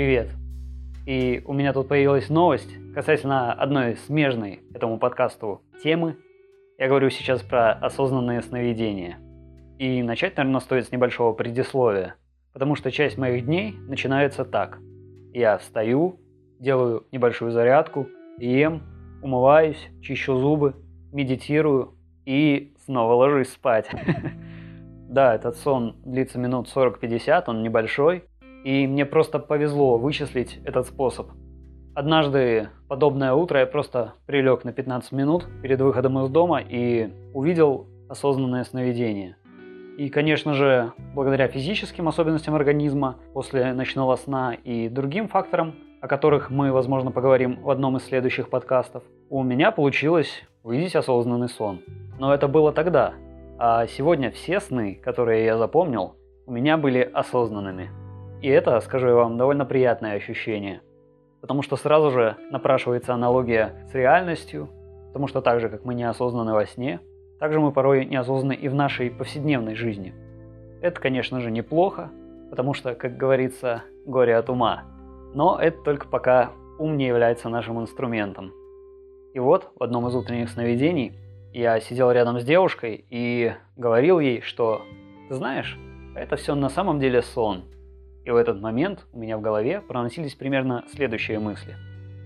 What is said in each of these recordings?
Привет. И у меня тут появилась новость касательно одной смежной этому подкасту темы. Я говорю сейчас про осознанные сновидения. И начать, наверное, стоит с небольшого предисловия, потому что часть моих дней начинается так. Я встаю, делаю небольшую зарядку, ем, умываюсь, чищу зубы, медитирую и снова ложусь спать. Да, этот сон длится минут 40-50, он небольшой, и мне просто повезло вычислить этот способ. Однажды подобное утро я просто прилег на 15 минут перед выходом из дома и увидел осознанное сновидение. И, конечно же, благодаря физическим особенностям организма после ночного сна и другим факторам, о которых мы, возможно, поговорим в одном из следующих подкастов, у меня получилось увидеть осознанный сон. Но это было тогда, а сегодня все сны, которые я запомнил, у меня были осознанными. И это, скажу я вам, довольно приятное ощущение. Потому что сразу же напрашивается аналогия с реальностью, потому что так же, как мы неосознаны во сне, так же мы порой неосознаны и в нашей повседневной жизни. Это, конечно же, неплохо, потому что, как говорится, горе от ума. Но это только пока ум не является нашим инструментом. И вот в одном из утренних сновидений я сидел рядом с девушкой и говорил ей, что «Ты знаешь, это все на самом деле сон». И в этот момент у меня в голове проносились примерно следующие мысли.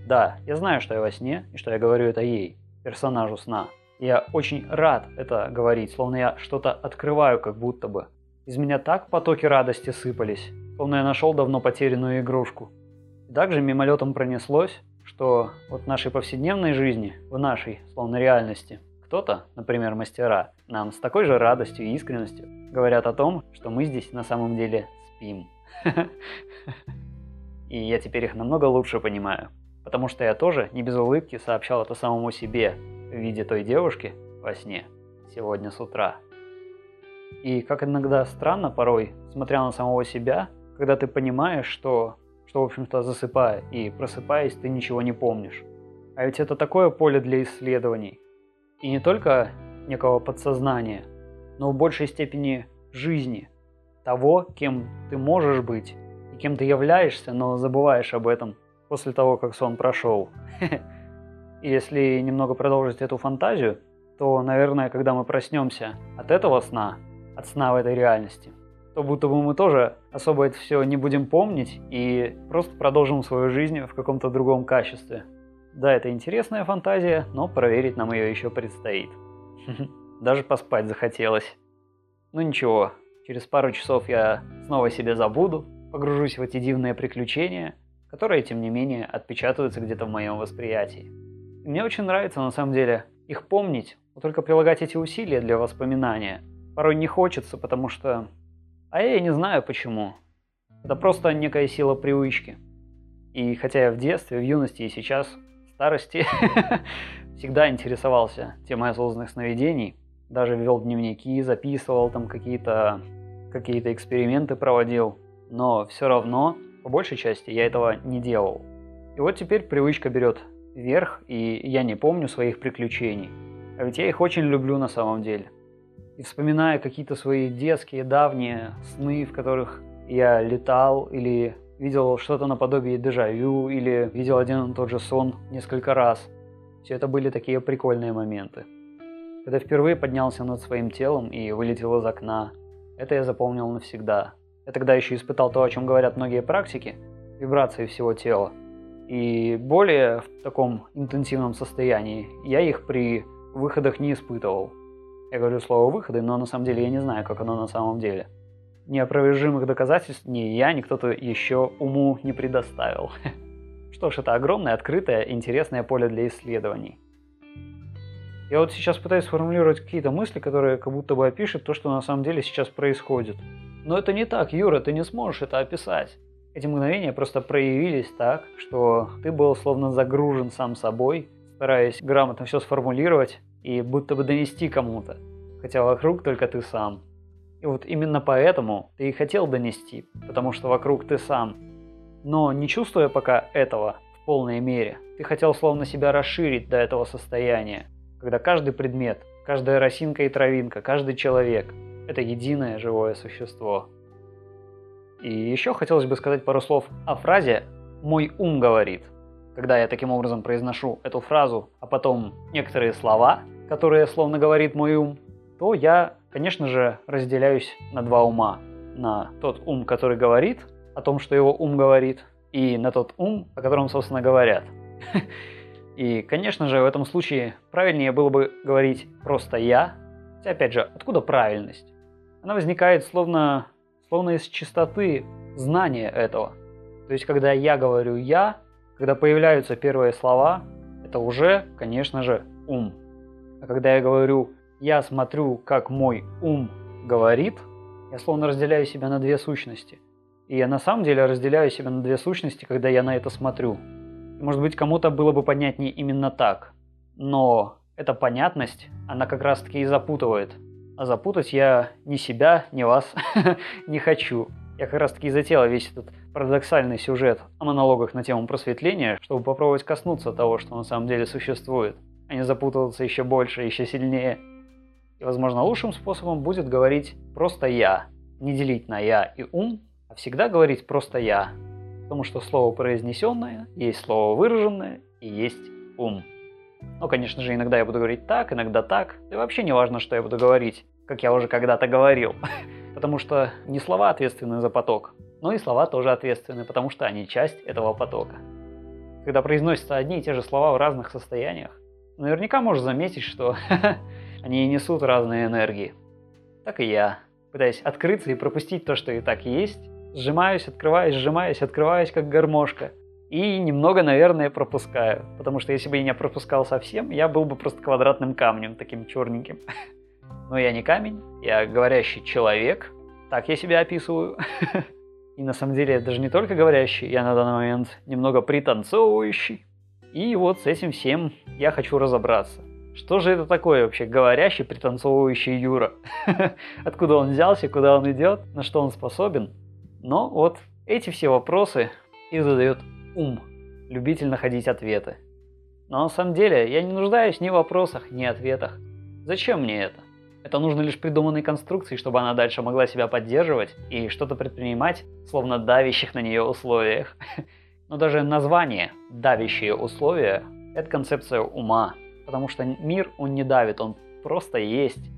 Да, я знаю, что я во сне, и что я говорю это ей, персонажу сна. Я очень рад это говорить, словно я что-то открываю как будто бы. Из меня так потоки радости сыпались, словно я нашел давно потерянную игрушку. Также мимолетом пронеслось, что вот в нашей повседневной жизни, в нашей, словно реальности, кто-то, например, мастера, нам с такой же радостью и искренностью говорят о том, что мы здесь на самом деле спим. И я теперь их намного лучше понимаю, потому что я тоже не без улыбки сообщал это самому себе в виде той девушки во сне сегодня с утра. И как иногда странно порой, смотря на самого себя, когда ты понимаешь, что, что в общем-то, засыпая и просыпаясь, ты ничего не помнишь. А ведь это такое поле для исследований. И не только некого подсознания, но в большей степени жизни, того, кем ты можешь быть и кем ты являешься, но забываешь об этом после того, как сон прошел. И если немного продолжить эту фантазию, то, наверное, когда мы проснемся от этого сна, от сна в этой реальности, то будто бы мы тоже особо это все не будем помнить и просто продолжим свою жизнь в каком-то другом качестве. Да, это интересная фантазия, но проверить нам ее еще предстоит. Даже поспать захотелось. Ну ничего, через пару часов я снова себе забуду, погружусь в эти дивные приключения, которые, тем не менее, отпечатываются где-то в моем восприятии. И мне очень нравится, на самом деле, их помнить, но только прилагать эти усилия для воспоминания. Порой не хочется, потому что... А я и не знаю почему. Это просто некая сила привычки. И хотя я в детстве, в юности и сейчас старости всегда интересовался темой осознанных сновидений. Даже вел дневники, записывал там какие-то какие эксперименты проводил. Но все равно, по большей части, я этого не делал. И вот теперь привычка берет верх, и я не помню своих приключений. А ведь я их очень люблю на самом деле. И вспоминая какие-то свои детские, давние сны, в которых я летал или видел что-то наподобие дежавю или видел один и тот же сон несколько раз. Все это были такие прикольные моменты. Когда впервые поднялся над своим телом и вылетел из окна, это я запомнил навсегда. Я тогда еще испытал то, о чем говорят многие практики, вибрации всего тела. И более в таком интенсивном состоянии я их при выходах не испытывал. Я говорю слово выходы, но на самом деле я не знаю, как оно на самом деле неопровержимых доказательств ни я, ни кто-то еще уму не предоставил. Что ж, это огромное, открытое, интересное поле для исследований. Я вот сейчас пытаюсь сформулировать какие-то мысли, которые как будто бы опишут то, что на самом деле сейчас происходит. Но это не так, Юра, ты не сможешь это описать. Эти мгновения просто проявились так, что ты был словно загружен сам собой, стараясь грамотно все сформулировать и будто бы донести кому-то, хотя вокруг только ты сам. И вот именно поэтому ты и хотел донести, потому что вокруг ты сам. Но не чувствуя пока этого в полной мере, ты хотел словно себя расширить до этого состояния, когда каждый предмет, каждая росинка и травинка, каждый человек – это единое живое существо. И еще хотелось бы сказать пару слов о фразе «мой ум говорит». Когда я таким образом произношу эту фразу, а потом некоторые слова, которые словно говорит мой ум, то я, конечно же, разделяюсь на два ума. На тот ум, который говорит о том, что его ум говорит, и на тот ум, о котором, собственно, говорят. И, конечно же, в этом случае правильнее было бы говорить просто «я». Хотя, опять же, откуда правильность? Она возникает словно, словно из чистоты знания этого. То есть, когда я говорю «я», когда появляются первые слова, это уже, конечно же, ум. А когда я говорю «я смотрю, как мой ум говорит», я словно разделяю себя на две сущности. И я на самом деле разделяю себя на две сущности, когда я на это смотрю. Может быть, кому-то было бы понятнее именно так. Но эта понятность, она как раз таки и запутывает. А запутать я ни себя, ни вас не хочу. Я как раз таки и затеял весь этот парадоксальный сюжет о монологах на тему просветления, чтобы попробовать коснуться того, что на самом деле существует, а не запутываться еще больше, еще сильнее. И, возможно, лучшим способом будет говорить просто «я», не делить на «я» и «ум», а всегда говорить просто «я», потому что слово произнесенное, есть слово выраженное и есть ум. Ну, конечно же, иногда я буду говорить так, иногда так, и вообще не важно, что я буду говорить, как я уже когда-то говорил, потому что не слова ответственны за поток, но и слова тоже ответственны, потому что они часть этого потока. Когда произносятся одни и те же слова в разных состояниях, наверняка можешь заметить, что они несут разные энергии. Так и я, пытаясь открыться и пропустить то, что и так есть, сжимаюсь, открываюсь, сжимаюсь, открываюсь, как гармошка. И немного, наверное, пропускаю. Потому что если бы я не пропускал совсем, я был бы просто квадратным камнем, таким черненьким. Но я не камень, я говорящий человек. Так я себя описываю. И на самом деле даже не только говорящий, я на данный момент немного пританцовывающий. И вот с этим всем я хочу разобраться. Что же это такое вообще говорящий, пританцовывающий Юра? Откуда он взялся, куда он идет, на что он способен? Но вот эти все вопросы их задает ум, любитель находить ответы. Но на самом деле я не нуждаюсь ни в вопросах, ни ответах. Зачем мне это? Это нужно лишь придуманной конструкции, чтобы она дальше могла себя поддерживать и что-то предпринимать, словно давящих на нее условиях. Но даже название «давящие условия» — это концепция ума, потому что мир, он не давит, он просто есть.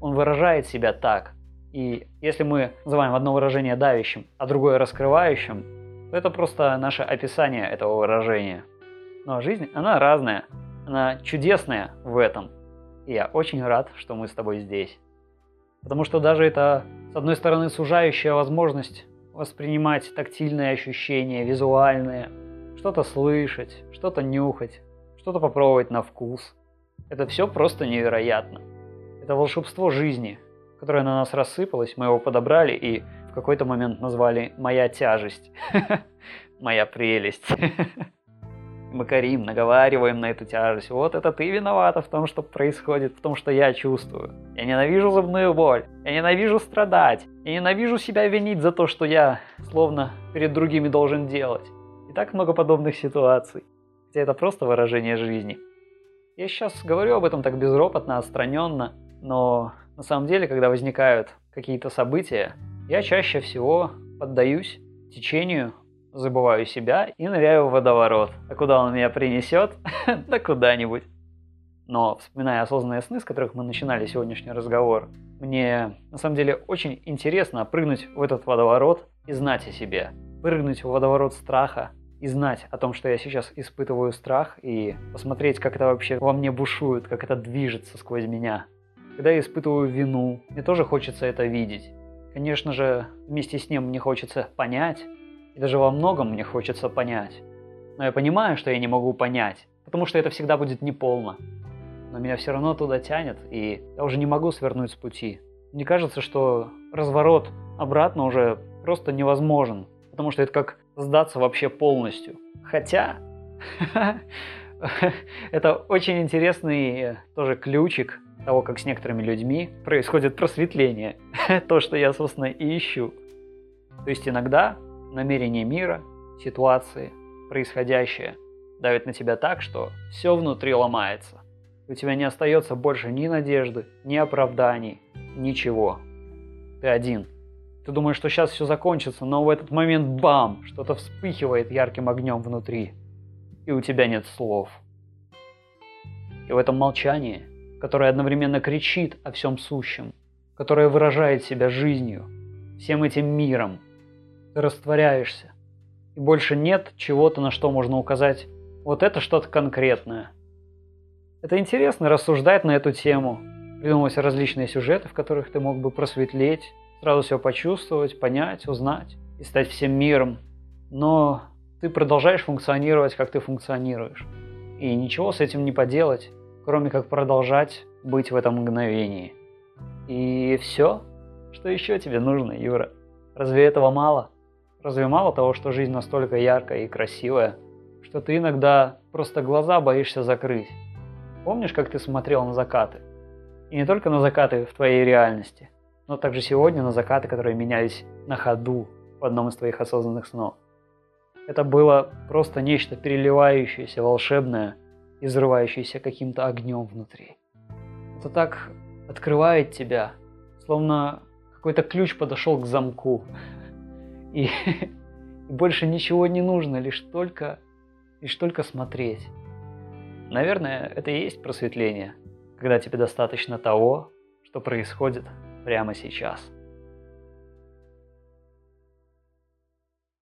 Он выражает себя так, и если мы называем одно выражение давящим, а другое раскрывающим, то это просто наше описание этого выражения. Но жизнь, она разная, она чудесная в этом. И я очень рад, что мы с тобой здесь. Потому что даже это, с одной стороны, сужающая возможность воспринимать тактильные ощущения, визуальные, что-то слышать, что-то нюхать, что-то попробовать на вкус. Это все просто невероятно. Это волшебство жизни – которое на нас рассыпалось, мы его подобрали и в какой-то момент назвали «моя тяжесть», «моя прелесть». Мы корим, наговариваем на эту тяжесть. Вот это ты виновата в том, что происходит, в том, что я чувствую. Я ненавижу зубную боль, я ненавижу страдать, я ненавижу себя винить за то, что я словно перед другими должен делать. И так много подобных ситуаций. Хотя это просто выражение жизни. Я сейчас говорю об этом так безропотно, отстраненно, но на самом деле, когда возникают какие-то события, я чаще всего поддаюсь течению, забываю себя и ныряю в водоворот. А куда он меня принесет? да куда-нибудь. Но вспоминая осознанные сны, с которых мы начинали сегодняшний разговор, мне на самом деле очень интересно прыгнуть в этот водоворот и знать о себе. Прыгнуть в водоворот страха и знать о том, что я сейчас испытываю страх, и посмотреть, как это вообще во мне бушует, как это движется сквозь меня. Когда я испытываю вину, мне тоже хочется это видеть. Конечно же, вместе с ним мне хочется понять, и даже во многом мне хочется понять. Но я понимаю, что я не могу понять, потому что это всегда будет неполно. Но меня все равно туда тянет, и я уже не могу свернуть с пути. Мне кажется, что разворот обратно уже просто невозможен, потому что это как сдаться вообще полностью. Хотя, это очень интересный тоже ключик того, как с некоторыми людьми происходит просветление. То, что я, собственно, и ищу. То есть иногда намерение мира, ситуации, происходящее давит на тебя так, что все внутри ломается. У тебя не остается больше ни надежды, ни оправданий, ничего. Ты один. Ты думаешь, что сейчас все закончится, но в этот момент бам, что-то вспыхивает ярким огнем внутри, и у тебя нет слов. И в этом молчании, которое одновременно кричит о всем сущем, которое выражает себя жизнью, всем этим миром, ты растворяешься, и больше нет чего-то, на что можно указать вот это что-то конкретное. Это интересно рассуждать на эту тему, придумывать различные сюжеты, в которых ты мог бы просветлеть, сразу все почувствовать, понять, узнать и стать всем миром. Но ты продолжаешь функционировать, как ты функционируешь. И ничего с этим не поделать, кроме как продолжать быть в этом мгновении. И все? Что еще тебе нужно, Юра? Разве этого мало? Разве мало того, что жизнь настолько яркая и красивая, что ты иногда просто глаза боишься закрыть? Помнишь, как ты смотрел на закаты? И не только на закаты в твоей реальности, но также сегодня на закаты, которые менялись на ходу в одном из твоих осознанных снов. Это было просто нечто переливающееся, волшебное и взрывающееся каким-то огнем внутри. Это так открывает тебя, словно какой-то ключ подошел к замку. И, и больше ничего не нужно, лишь только, лишь только смотреть. Наверное, это и есть просветление, когда тебе достаточно того, что происходит прямо сейчас.